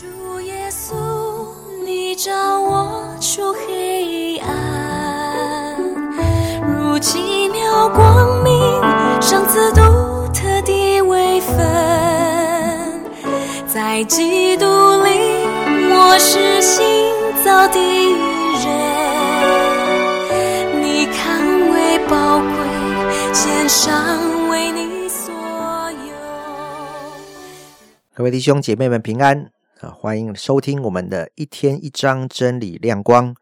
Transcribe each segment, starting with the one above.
主耶稣，你照我出黑暗，如奇妙光明，上次独特的微分，在基督里我是新造的人，你看为宝贵，献上为你所有。各位弟兄姐妹们平安啊！欢迎收听我们的一天一章真理亮光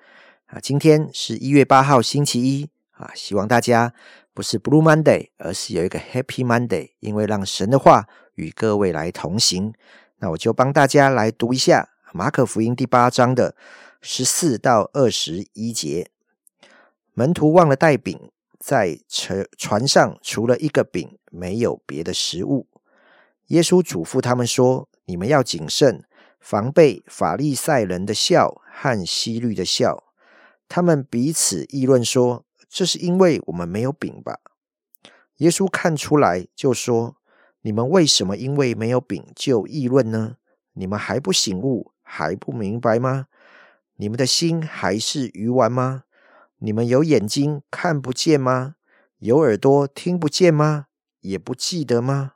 啊！今天是一月八号星期一啊！希望大家不是 Blue Monday，而是有一个 Happy Monday，因为让神的话与各位来同行。那我就帮大家来读一下马可福音第八章的十四到二十一节。门徒忘了带饼，在船船上除了一个饼，没有别的食物。耶稣嘱咐他们说：“你们要谨慎，防备法利赛人的笑和希律的笑。他们彼此议论说：‘这是因为我们没有饼吧？’耶稣看出来，就说：‘你们为什么因为没有饼就议论呢？你们还不醒悟，还不明白吗？你们的心还是鱼丸吗？你们有眼睛看不见吗？有耳朵听不见吗？也不记得吗？’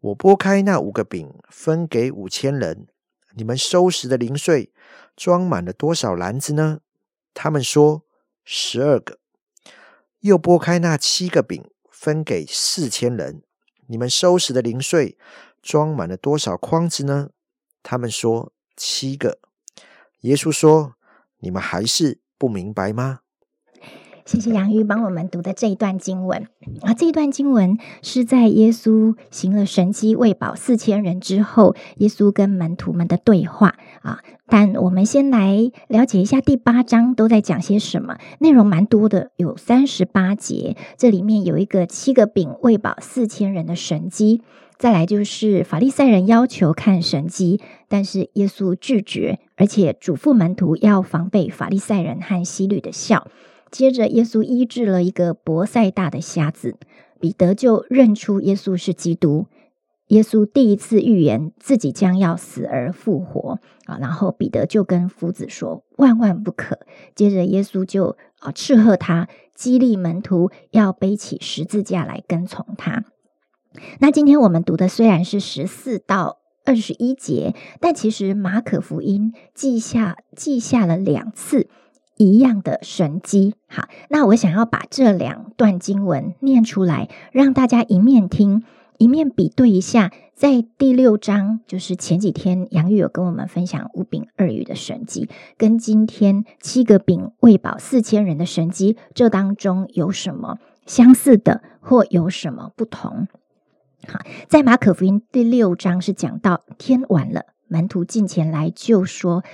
我拨开那五个饼，分给五千人。你们收拾的零碎装满了多少篮子呢？他们说十二个。又拨开那七个饼，分给四千人。你们收拾的零碎装满了多少筐子呢？他们说七个。耶稣说：“你们还是不明白吗？”谢谢杨玉帮我们读的这一段经文啊，这一段经文是在耶稣行了神迹喂饱四千人之后，耶稣跟门徒们的对话啊。但我们先来了解一下第八章都在讲些什么，内容蛮多的，有三十八节。这里面有一个七个饼喂饱四千人的神迹，再来就是法利赛人要求看神迹，但是耶稣拒绝，而且嘱咐门徒要防备法利赛人和希律的笑。接着，耶稣医治了一个伯赛大的瞎子，彼得就认出耶稣是基督。耶稣第一次预言自己将要死而复活啊，然后彼得就跟夫子说：“万万不可！”接着，耶稣就啊斥喝他，激励门徒要背起十字架来跟从他。那今天我们读的虽然是十四到二十一节，但其实马可福音记下记下了两次。一样的神机，好，那我想要把这两段经文念出来，让大家一面听，一面比对一下。在第六章，就是前几天杨玉有跟我们分享五饼二鱼的神机，跟今天七个饼喂饱四千人的神机，这当中有什么相似的，或有什么不同？好，在马可福音第六章是讲到天晚了，门徒进前来就说。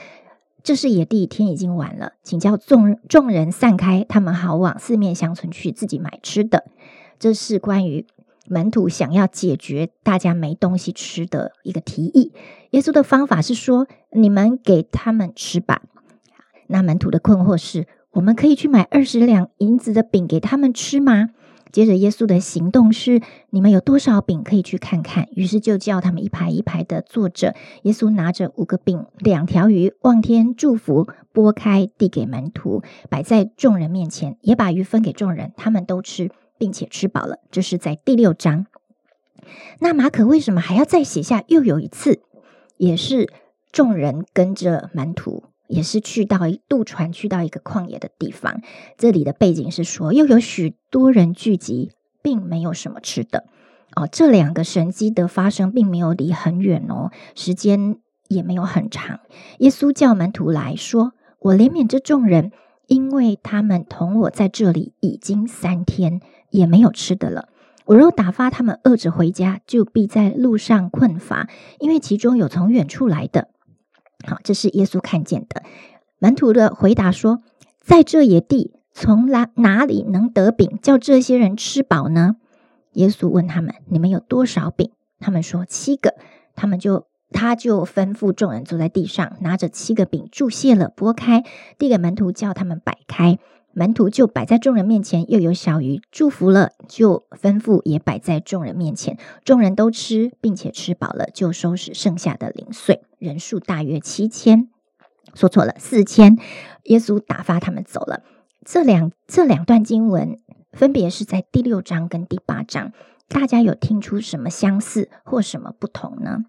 这是野地，天已经晚了，请叫众众人散开，他们好往四面乡村去自己买吃的。这是关于门徒想要解决大家没东西吃的一个提议。耶稣的方法是说：“你们给他们吃吧。”那门徒的困惑是：我们可以去买二十两银子的饼给他们吃吗？接着，耶稣的行动是：你们有多少饼可以去看看？于是就叫他们一排一排的坐着。耶稣拿着五个饼、两条鱼，望天祝福，拨开递给门徒，摆在众人面前，也把鱼分给众人，他们都吃，并且吃饱了。这是在第六章。那马可为什么还要再写下又有一次？也是众人跟着门徒。也是去到一渡船，去到一个旷野的地方。这里的背景是说，又有许多人聚集，并没有什么吃的。哦，这两个神迹的发生，并没有离很远哦，时间也没有很长。耶稣叫门徒来说：“我怜悯这众人，因为他们同我在这里已经三天，也没有吃的了。我若打发他们饿着回家，就必在路上困乏，因为其中有从远处来的。”好，这是耶稣看见的。门徒的回答说：“在这野地，从哪哪里能得饼，叫这些人吃饱呢？”耶稣问他们：“你们有多少饼？”他们说：“七个。”他们就他就吩咐众人坐在地上，拿着七个饼，注谢了，拨开，递给门徒，叫他们摆开。门徒就摆在众人面前，又有小鱼，祝福了，就吩咐也摆在众人面前。众人都吃，并且吃饱了，就收拾剩下的零碎，人数大约七千。说错了，四千。耶稣打发他们走了。这两这两段经文分别是在第六章跟第八章，大家有听出什么相似或什么不同呢？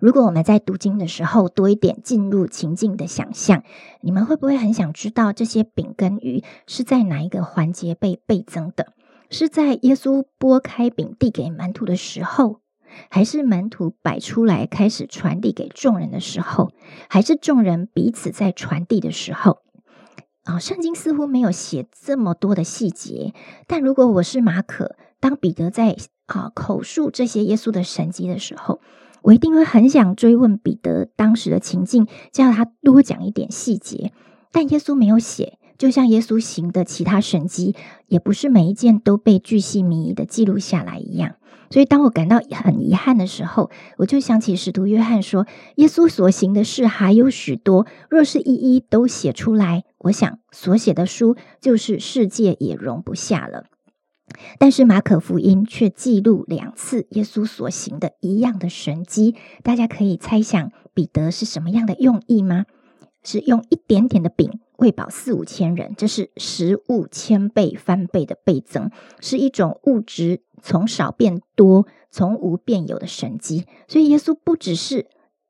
如果我们在读经的时候多一点进入情境的想象，你们会不会很想知道这些饼跟鱼是在哪一个环节被倍增的？是在耶稣拨开饼递给门徒的时候，还是门徒摆出来开始传递给众人的时候，还是众人彼此在传递的时候？啊，圣经似乎没有写这么多的细节，但如果我是马可，当彼得在啊口述这些耶稣的神迹的时候。我一定会很想追问彼得当时的情境，叫他多讲一点细节。但耶稣没有写，就像耶稣行的其他神迹，也不是每一件都被巨细靡遗的记录下来一样。所以，当我感到很遗憾的时候，我就想起使徒约翰说：“耶稣所行的事还有许多，若是一一都写出来，我想所写的书就是世界也容不下了。”但是马可福音却记录两次耶稣所行的一样的神迹，大家可以猜想彼得是什么样的用意吗？是用一点点的饼喂饱四五千人，这是食物千倍翻倍的倍增，是一种物质从少变多、从无变有的神迹。所以耶稣不只是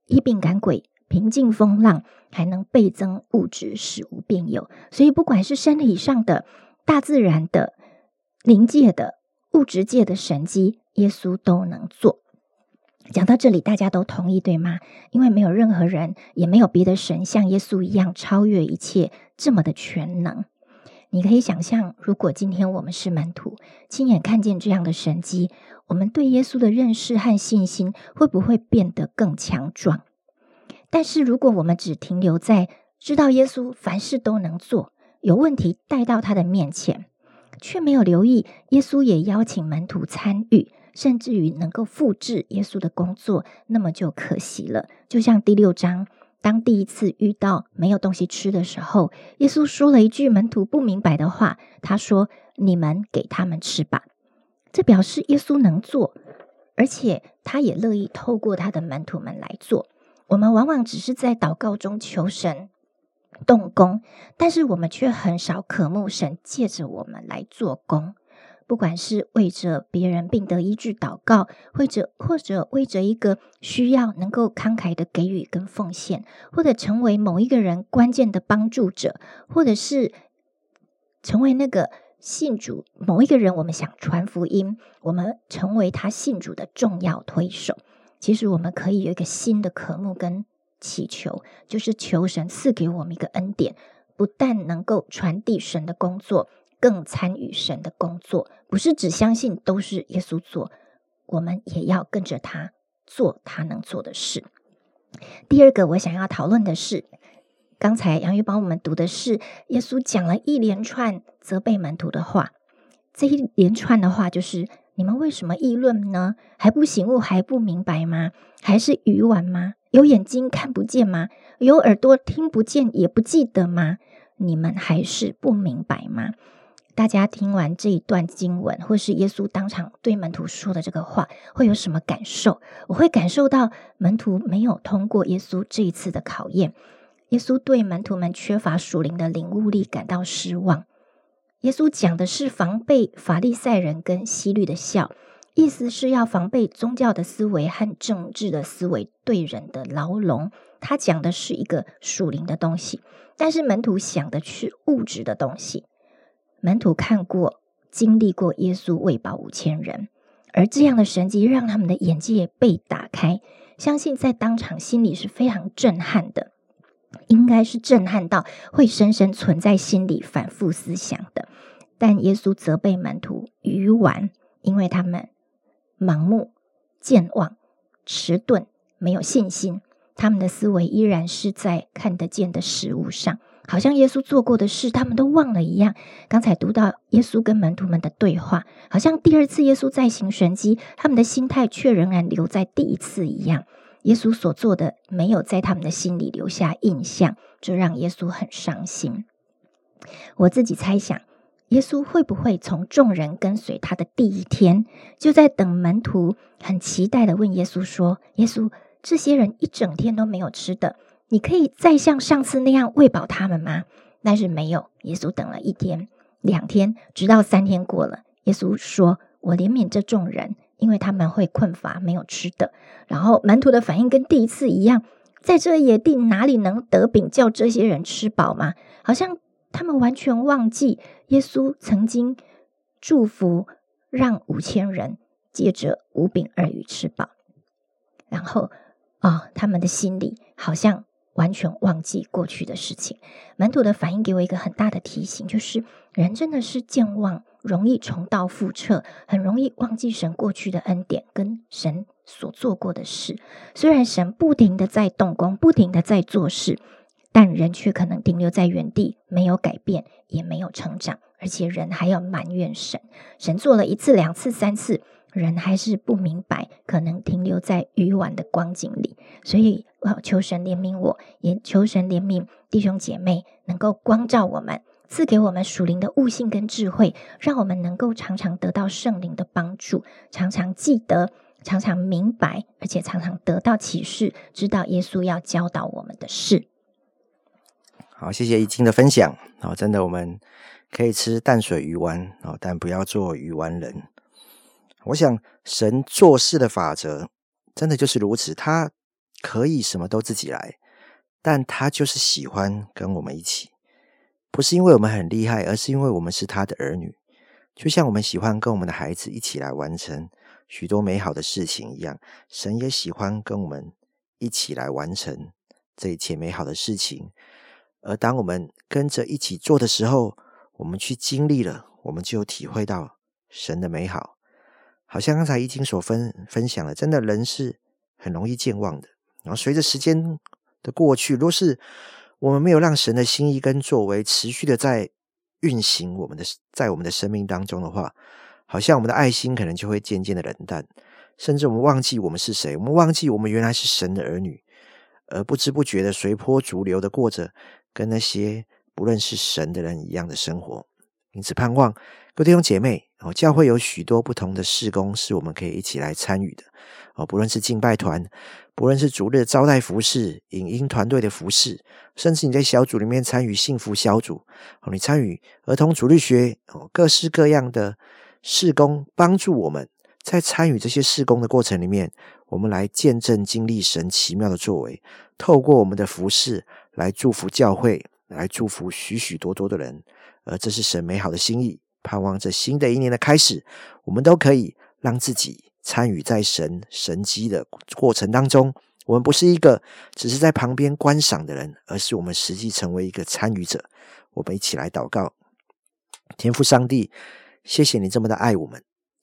医病赶鬼、平静风浪，还能倍增物质，使无变有。所以不管是身体上的、大自然的。灵界的物质界的神迹，耶稣都能做。讲到这里，大家都同意对吗？因为没有任何人，也没有别的神像耶稣一样超越一切，这么的全能。你可以想象，如果今天我们是门徒，亲眼看见这样的神迹，我们对耶稣的认识和信心会不会变得更强壮？但是，如果我们只停留在知道耶稣凡事都能做，有问题带到他的面前。却没有留意，耶稣也邀请门徒参与，甚至于能够复制耶稣的工作，那么就可惜了。就像第六章，当第一次遇到没有东西吃的时候，耶稣说了一句门徒不明白的话，他说：“你们给他们吃吧。”这表示耶稣能做，而且他也乐意透过他的门徒们来做。我们往往只是在祷告中求神。动工，但是我们却很少渴慕神借着我们来做工。不管是为着别人病得医治祷告，或者或者为着一个需要能够慷慨的给予跟奉献，或者成为某一个人关键的帮助者，或者是成为那个信主某一个人，我们想传福音，我们成为他信主的重要推手。其实我们可以有一个新的渴慕跟。祈求就是求神赐给我们一个恩典，不但能够传递神的工作，更参与神的工作。不是只相信都是耶稣做，我们也要跟着他做他能做的事。第二个，我想要讨论的是，刚才杨玉帮我们读的是耶稣讲了一连串责备门徒的话。这一连串的话就是：你们为什么议论呢？还不醒悟，还不明白吗？还是愚顽吗？有眼睛看不见吗？有耳朵听不见也不记得吗？你们还是不明白吗？大家听完这一段经文，或是耶稣当场对门徒说的这个话，会有什么感受？我会感受到门徒没有通过耶稣这一次的考验，耶稣对门徒们缺乏属灵的领悟力感到失望。耶稣讲的是防备法利赛人跟希律的笑。意思是要防备宗教的思维和政治的思维对人的牢笼。他讲的是一个属灵的东西，但是门徒想的是物质的东西。门徒看过、经历过耶稣喂饱五千人，而这样的神迹让他们的眼界被打开，相信在当场心里是非常震撼的，应该是震撼到会深深存在心里、反复思想的。但耶稣责备门徒愚顽，因为他们。盲目、健忘、迟钝、没有信心，他们的思维依然是在看得见的事物上，好像耶稣做过的事，他们都忘了一样。刚才读到耶稣跟门徒们的对话，好像第二次耶稣再行神迹，他们的心态却仍然留在第一次一样。耶稣所做的没有在他们的心里留下印象，这让耶稣很伤心。我自己猜想，耶稣会不会从众人跟随他的第一天，就在等门徒很期待的问耶稣说：“耶稣，这些人一整天都没有吃的，你可以再像上次那样喂饱他们吗？”但是没有，耶稣等了一天、两天，直到三天过了，耶稣说：“我怜悯这众人，因为他们会困乏，没有吃的。”然后门徒的反应跟第一次一样。在这野地哪里能得饼叫这些人吃饱吗？好像他们完全忘记耶稣曾经祝福让五千人借着五饼二鱼吃饱，然后啊，他们的心里好像完全忘记过去的事情。门徒的反应给我一个很大的提醒，就是人真的是健忘，容易重蹈覆辙，很容易忘记神过去的恩典跟神。所做过的事，虽然神不停的在动工，不停的在做事，但人却可能停留在原地，没有改变，也没有成长，而且人还要埋怨神。神做了一次、两次、三次，人还是不明白，可能停留在愚顽的光景里。所以，求神怜悯我，也求神怜悯弟兄姐妹，能够光照我们，赐给我们属灵的悟性跟智慧，让我们能够常常得到圣灵的帮助，常常记得。常常明白，而且常常得到启示，知道耶稣要教导我们的事。好，谢谢易经的分享。哦，真的，我们可以吃淡水鱼丸哦，但不要做鱼丸人。我想，神做事的法则真的就是如此。他可以什么都自己来，但他就是喜欢跟我们一起，不是因为我们很厉害，而是因为我们是他的儿女。就像我们喜欢跟我们的孩子一起来完成。许多美好的事情一样，神也喜欢跟我们一起来完成这一切美好的事情。而当我们跟着一起做的时候，我们去经历了，我们就体会到神的美好。好像刚才已经所分分享了，真的人是很容易健忘的。然后随着时间的过去，若是我们没有让神的心意跟作为持续的在运行我们的在我们的生命当中的话，好像我们的爱心可能就会渐渐的冷淡，甚至我们忘记我们是谁，我们忘记我们原来是神的儿女，而不知不觉的随波逐流的过着跟那些不认识神的人一样的生活。因此，盼望各位弟兄姐妹哦，教会有许多不同的事工是我们可以一起来参与的哦，不论是敬拜团，不论是主日招待服饰、影音团队的服饰，甚至你在小组里面参与幸福小组哦，你参与儿童主日学哦，各式各样的。事工帮助我们在参与这些事工的过程里面，我们来见证经历神奇妙的作为，透过我们的服饰来祝福教会，来祝福许许多多的人，而这是神美好的心意。盼望这新的一年的开始，我们都可以让自己参与在神神机的过程当中。我们不是一个只是在旁边观赏的人，而是我们实际成为一个参与者。我们一起来祷告，天父上帝。谢谢你这么的爱我们，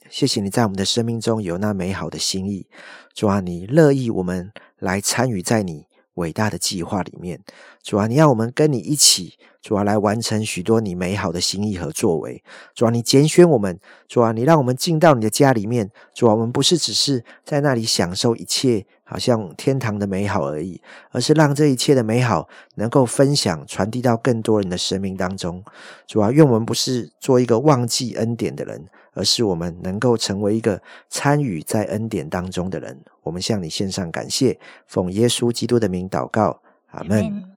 谢谢你在我们的生命中有那美好的心意，主啊，你乐意我们来参与在你伟大的计划里面，主啊，你要我们跟你一起，主啊，来完成许多你美好的心意和作为，主啊，你拣选我们，主啊，你让我们进到你的家里面，主啊，我们不是只是在那里享受一切。好像天堂的美好而已，而是让这一切的美好能够分享、传递到更多人的生命当中。主啊，愿我们不是做一个忘记恩典的人，而是我们能够成为一个参与在恩典当中的人。我们向你献上感谢，奉耶稣基督的名祷告，阿门。